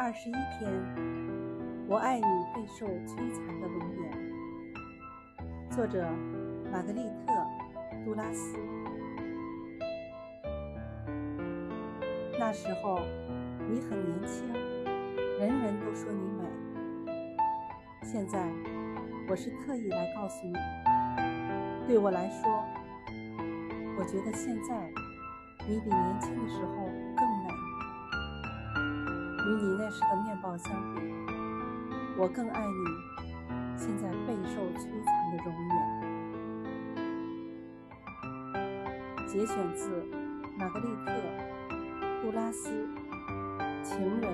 二十一篇，我爱你备受摧残的容颜。作者：玛格丽特·杜拉斯。那时候你很年轻，人人都说你美。现在，我是特意来告诉你，对我来说，我觉得现在你比年轻的时候更美。与你那时的面貌相比，我更爱你现在备受摧残的容颜。节选自玛格丽特·杜拉斯《情人》。